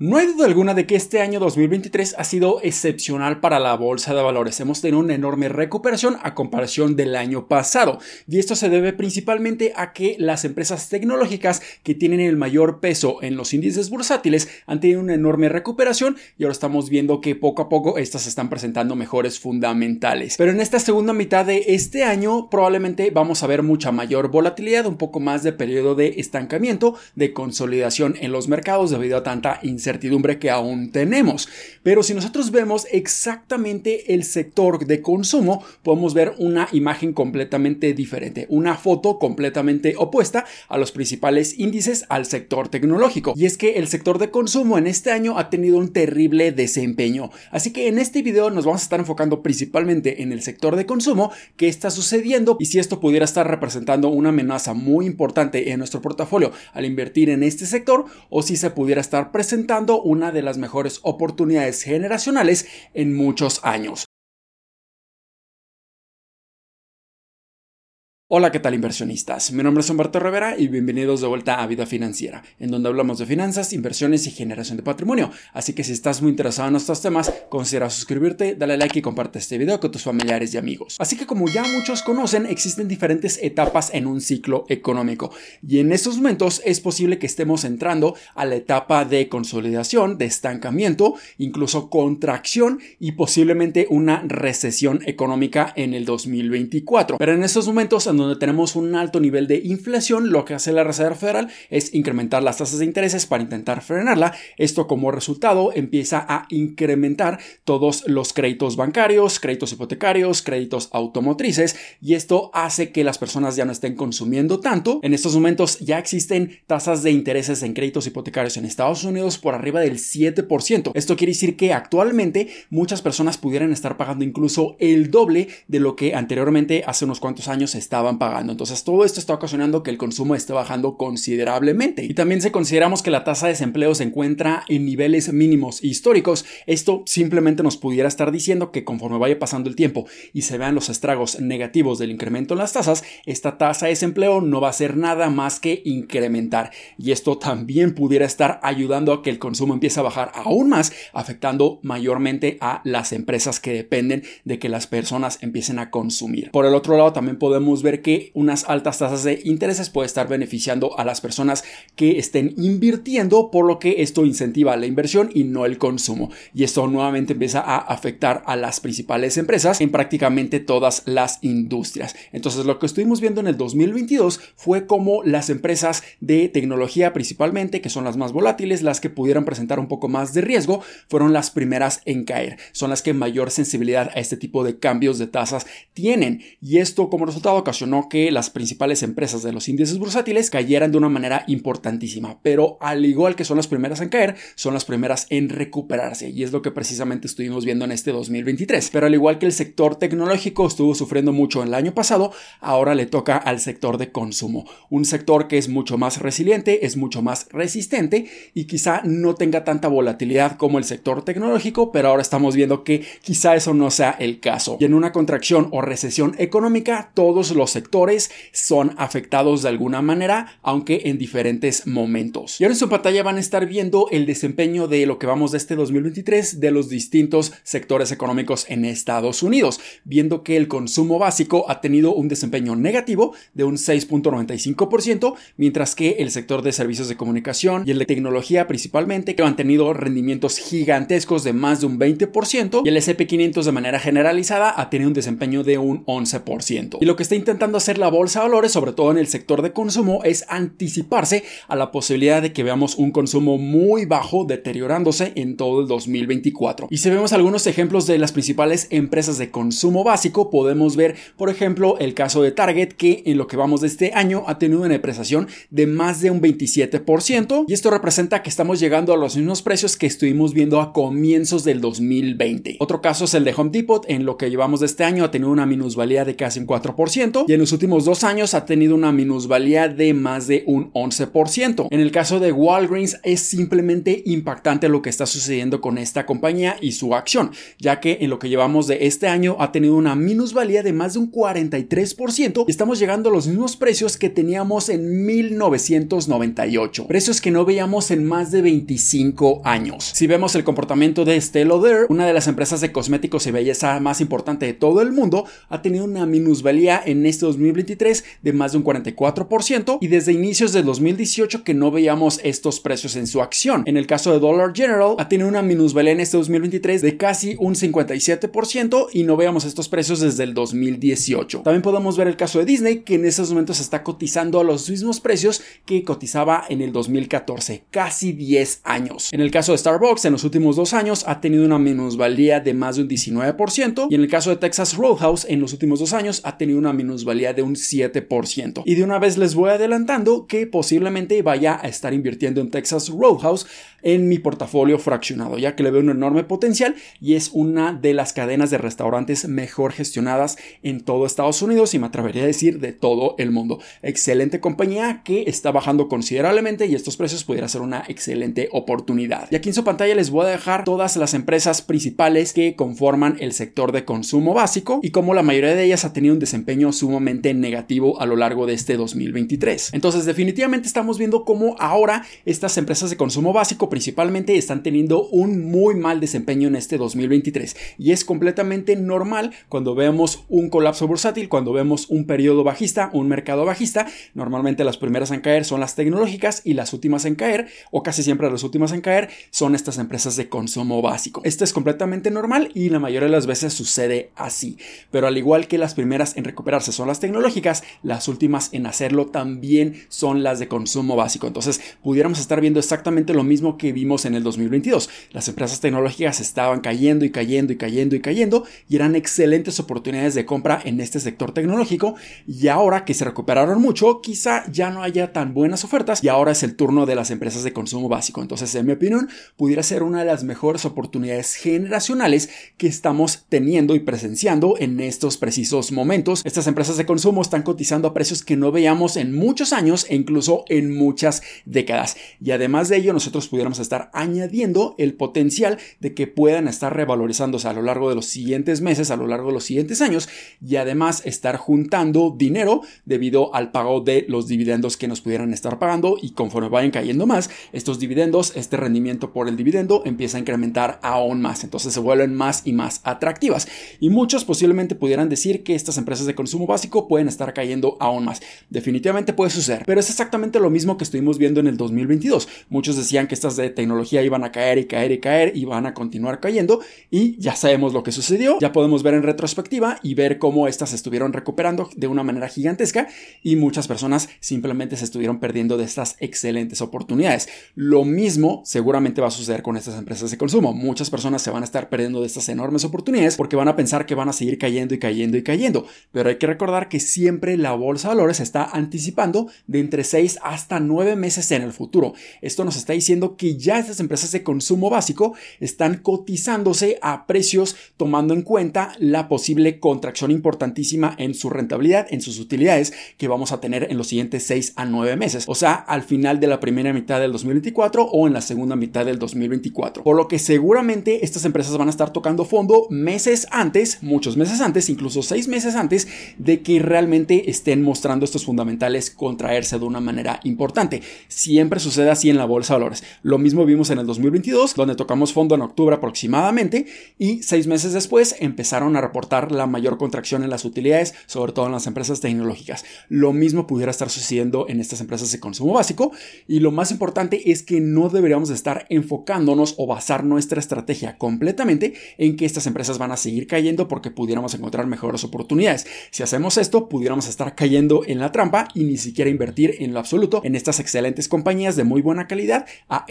No hay duda alguna de que este año 2023 ha sido excepcional para la bolsa de valores. Hemos tenido una enorme recuperación a comparación del año pasado. Y esto se debe principalmente a que las empresas tecnológicas que tienen el mayor peso en los índices bursátiles han tenido una enorme recuperación y ahora estamos viendo que poco a poco estas están presentando mejores fundamentales. Pero en esta segunda mitad de este año probablemente vamos a ver mucha mayor volatilidad, un poco más de periodo de estancamiento, de consolidación en los mercados debido a tanta incertidumbre incertidumbre que aún tenemos. Pero si nosotros vemos exactamente el sector de consumo, podemos ver una imagen completamente diferente, una foto completamente opuesta a los principales índices al sector tecnológico. Y es que el sector de consumo en este año ha tenido un terrible desempeño. Así que en este video nos vamos a estar enfocando principalmente en el sector de consumo, qué está sucediendo y si esto pudiera estar representando una amenaza muy importante en nuestro portafolio al invertir en este sector o si se pudiera estar presentando una de las mejores oportunidades generacionales en muchos años. Hola, ¿qué tal inversionistas? Mi nombre es Humberto Rivera y bienvenidos de vuelta a Vida Financiera, en donde hablamos de finanzas, inversiones y generación de patrimonio. Así que si estás muy interesado en estos temas, considera suscribirte, dale like y comparte este video con tus familiares y amigos. Así que como ya muchos conocen, existen diferentes etapas en un ciclo económico y en estos momentos es posible que estemos entrando a la etapa de consolidación, de estancamiento, incluso contracción y posiblemente una recesión económica en el 2024. Pero en estos momentos donde tenemos un alto nivel de inflación, lo que hace la Reserva Federal es incrementar las tasas de intereses para intentar frenarla. Esto como resultado empieza a incrementar todos los créditos bancarios, créditos hipotecarios, créditos automotrices y esto hace que las personas ya no estén consumiendo tanto. En estos momentos ya existen tasas de intereses en créditos hipotecarios en Estados Unidos por arriba del 7%. Esto quiere decir que actualmente muchas personas pudieran estar pagando incluso el doble de lo que anteriormente hace unos cuantos años estaba pagando. Entonces todo esto está ocasionando que el consumo esté bajando considerablemente. Y también si consideramos que la tasa de desempleo se encuentra en niveles mínimos históricos, esto simplemente nos pudiera estar diciendo que conforme vaya pasando el tiempo y se vean los estragos negativos del incremento en las tasas, esta tasa de desempleo no va a ser nada más que incrementar. Y esto también pudiera estar ayudando a que el consumo empiece a bajar aún más, afectando mayormente a las empresas que dependen de que las personas empiecen a consumir. Por el otro lado, también podemos ver que unas altas tasas de intereses puede estar beneficiando a las personas que estén invirtiendo, por lo que esto incentiva la inversión y no el consumo. Y esto nuevamente empieza a afectar a las principales empresas en prácticamente todas las industrias. Entonces lo que estuvimos viendo en el 2022 fue como las empresas de tecnología principalmente, que son las más volátiles, las que pudieran presentar un poco más de riesgo, fueron las primeras en caer. Son las que mayor sensibilidad a este tipo de cambios de tasas tienen. Y esto como resultado ocasionó que las principales empresas de los índices bursátiles cayeran de una manera importantísima, pero al igual que son las primeras en caer, son las primeras en recuperarse y es lo que precisamente estuvimos viendo en este 2023. Pero al igual que el sector tecnológico estuvo sufriendo mucho el año pasado, ahora le toca al sector de consumo, un sector que es mucho más resiliente, es mucho más resistente y quizá no tenga tanta volatilidad como el sector tecnológico, pero ahora estamos viendo que quizá eso no sea el caso. Y en una contracción o recesión económica, todos los sectores son afectados de alguna manera, aunque en diferentes momentos. Y ahora en su pantalla van a estar viendo el desempeño de lo que vamos de este 2023 de los distintos sectores económicos en Estados Unidos, viendo que el consumo básico ha tenido un desempeño negativo de un 6.95%, mientras que el sector de servicios de comunicación y el de tecnología principalmente que han tenido rendimientos gigantescos de más de un 20% y el SP500 de manera generalizada ha tenido un desempeño de un 11%. Y lo que está intentando hacer la bolsa de valores, sobre todo en el sector de consumo, es anticiparse a la posibilidad de que veamos un consumo muy bajo deteriorándose en todo el 2024. Y si vemos algunos ejemplos de las principales empresas de consumo básico, podemos ver, por ejemplo, el caso de Target, que en lo que vamos de este año ha tenido una depreciación de más de un 27%, y esto representa que estamos llegando a los mismos precios que estuvimos viendo a comienzos del 2020. Otro caso es el de Home Depot, en lo que llevamos de este año ha tenido una minusvalía de casi un 4%, y en los últimos dos años ha tenido una minusvalía de más de un 11%. En el caso de Walgreens es simplemente impactante lo que está sucediendo con esta compañía y su acción, ya que en lo que llevamos de este año ha tenido una minusvalía de más de un 43% y estamos llegando a los mismos precios que teníamos en 1998, precios que no veíamos en más de 25 años. Si vemos el comportamiento de Estée una de las empresas de cosméticos y belleza más importante de todo el mundo, ha tenido una minusvalía en este 2023 de más de un 44% y desde inicios del 2018 que no veíamos estos precios en su acción. En el caso de Dollar General, ha tenido una minusvalía en este 2023 de casi un 57% y no veíamos estos precios desde el 2018. También podemos ver el caso de Disney, que en esos momentos está cotizando a los mismos precios que cotizaba en el 2014, casi 10 años. En el caso de Starbucks, en los últimos dos años ha tenido una minusvalía de más de un 19% y en el caso de Texas Roadhouse, en los últimos dos años ha tenido una minusvalía de un 7%. Y de una vez les voy adelantando que posiblemente vaya a estar invirtiendo en Texas Roadhouse en mi portafolio fraccionado, ya que le veo un enorme potencial y es una de las cadenas de restaurantes mejor gestionadas en todo Estados Unidos y me atrevería a decir de todo el mundo. Excelente compañía que está bajando considerablemente y estos precios pudieran ser una excelente oportunidad. Y aquí en su pantalla les voy a dejar todas las empresas principales que conforman el sector de consumo básico y cómo la mayoría de ellas ha tenido un desempeño sumamente negativo a lo largo de este 2023. Entonces definitivamente estamos viendo cómo ahora estas empresas de consumo básico principalmente están teniendo un muy mal desempeño en este 2023 y es completamente normal cuando vemos un colapso bursátil, cuando vemos un periodo bajista, un mercado bajista, normalmente las primeras en caer son las tecnológicas y las últimas en caer o casi siempre las últimas en caer son estas empresas de consumo básico. Esto es completamente normal y la mayoría de las veces sucede así, pero al igual que las primeras en recuperarse son las tecnológicas, las últimas en hacerlo también son las de consumo básico. Entonces, pudiéramos estar viendo exactamente lo mismo que vimos en el 2022. Las empresas tecnológicas estaban cayendo y cayendo y cayendo y cayendo y eran excelentes oportunidades de compra en este sector tecnológico y ahora que se recuperaron mucho, quizá ya no haya tan buenas ofertas y ahora es el turno de las empresas de consumo básico. Entonces, en mi opinión, pudiera ser una de las mejores oportunidades generacionales que estamos teniendo y presenciando en estos precisos momentos. Estas empresas de consumo están cotizando a precios que no veíamos en muchos años e incluso en muchas décadas. Y además de ello, nosotros pudiéramos a estar añadiendo el potencial de que puedan estar revalorizándose a lo largo de los siguientes meses, a lo largo de los siguientes años y además estar juntando dinero debido al pago de los dividendos que nos pudieran estar pagando y conforme vayan cayendo más, estos dividendos, este rendimiento por el dividendo empieza a incrementar aún más, entonces se vuelven más y más atractivas y muchos posiblemente pudieran decir que estas empresas de consumo básico pueden estar cayendo aún más. Definitivamente puede suceder, pero es exactamente lo mismo que estuvimos viendo en el 2022. Muchos decían que estas de tecnología iban a caer y caer y caer y van a continuar cayendo y ya sabemos lo que sucedió, ya podemos ver en retrospectiva y ver cómo estas estuvieron recuperando de una manera gigantesca y muchas personas simplemente se estuvieron perdiendo de estas excelentes oportunidades. Lo mismo seguramente va a suceder con estas empresas de consumo. Muchas personas se van a estar perdiendo de estas enormes oportunidades porque van a pensar que van a seguir cayendo y cayendo y cayendo. Pero hay que recordar que siempre la bolsa de valores está anticipando de entre 6 hasta 9 meses en el futuro. Esto nos está diciendo que ya estas empresas de consumo básico están cotizándose a precios tomando en cuenta la posible contracción importantísima en su rentabilidad, en sus utilidades que vamos a tener en los siguientes 6 a 9 meses, o sea, al final de la primera mitad del 2024 o en la segunda mitad del 2024. Por lo que seguramente estas empresas van a estar tocando fondo meses antes, muchos meses antes, incluso 6 meses antes de que realmente estén mostrando estos fundamentales contraerse de una manera importante. Siempre sucede así en la bolsa de valores. Lo mismo vimos en el 2022, donde tocamos fondo en octubre aproximadamente y seis meses después empezaron a reportar la mayor contracción en las utilidades, sobre todo en las empresas tecnológicas. Lo mismo pudiera estar sucediendo en estas empresas de consumo básico y lo más importante es que no deberíamos estar enfocándonos o basar nuestra estrategia completamente en que estas empresas van a seguir cayendo porque pudiéramos encontrar mejores oportunidades. Si hacemos esto, pudiéramos estar cayendo en la trampa y ni siquiera invertir en lo absoluto en estas excelentes compañías de muy buena calidad a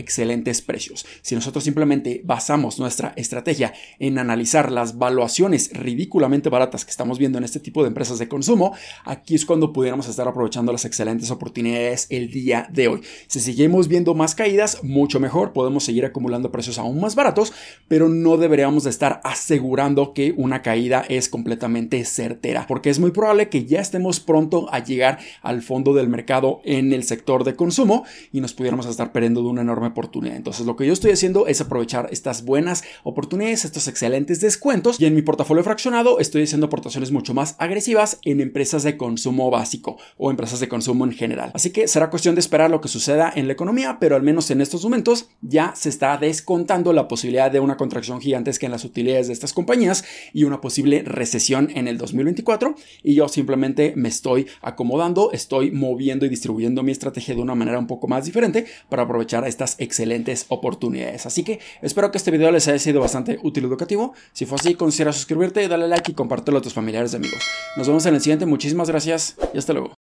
precios. Si nosotros simplemente basamos nuestra estrategia en analizar las valuaciones ridículamente baratas que estamos viendo en este tipo de empresas de consumo, aquí es cuando pudiéramos estar aprovechando las excelentes oportunidades el día de hoy. Si seguimos viendo más caídas, mucho mejor, podemos seguir acumulando precios aún más baratos, pero no deberíamos de estar asegurando que una caída es completamente certera, porque es muy probable que ya estemos pronto a llegar al fondo del mercado en el sector de consumo y nos pudiéramos estar perdiendo de una enorme oportunidad. Entonces lo que yo estoy haciendo es aprovechar estas buenas oportunidades, estos excelentes descuentos y en mi portafolio fraccionado estoy haciendo aportaciones mucho más agresivas en empresas de consumo básico o empresas de consumo en general. Así que será cuestión de esperar lo que suceda en la economía, pero al menos en estos momentos ya se está descontando la posibilidad de una contracción gigantesca en las utilidades de estas compañías y una posible recesión en el 2024 y yo simplemente me estoy acomodando, estoy moviendo y distribuyendo mi estrategia de una manera un poco más diferente para aprovechar estas excelentes oportunidades. Así que espero que este video les haya sido bastante útil y educativo. Si fue así, considera suscribirte, darle like y compártelo a tus familiares y amigos. Nos vemos en el siguiente. Muchísimas gracias y hasta luego.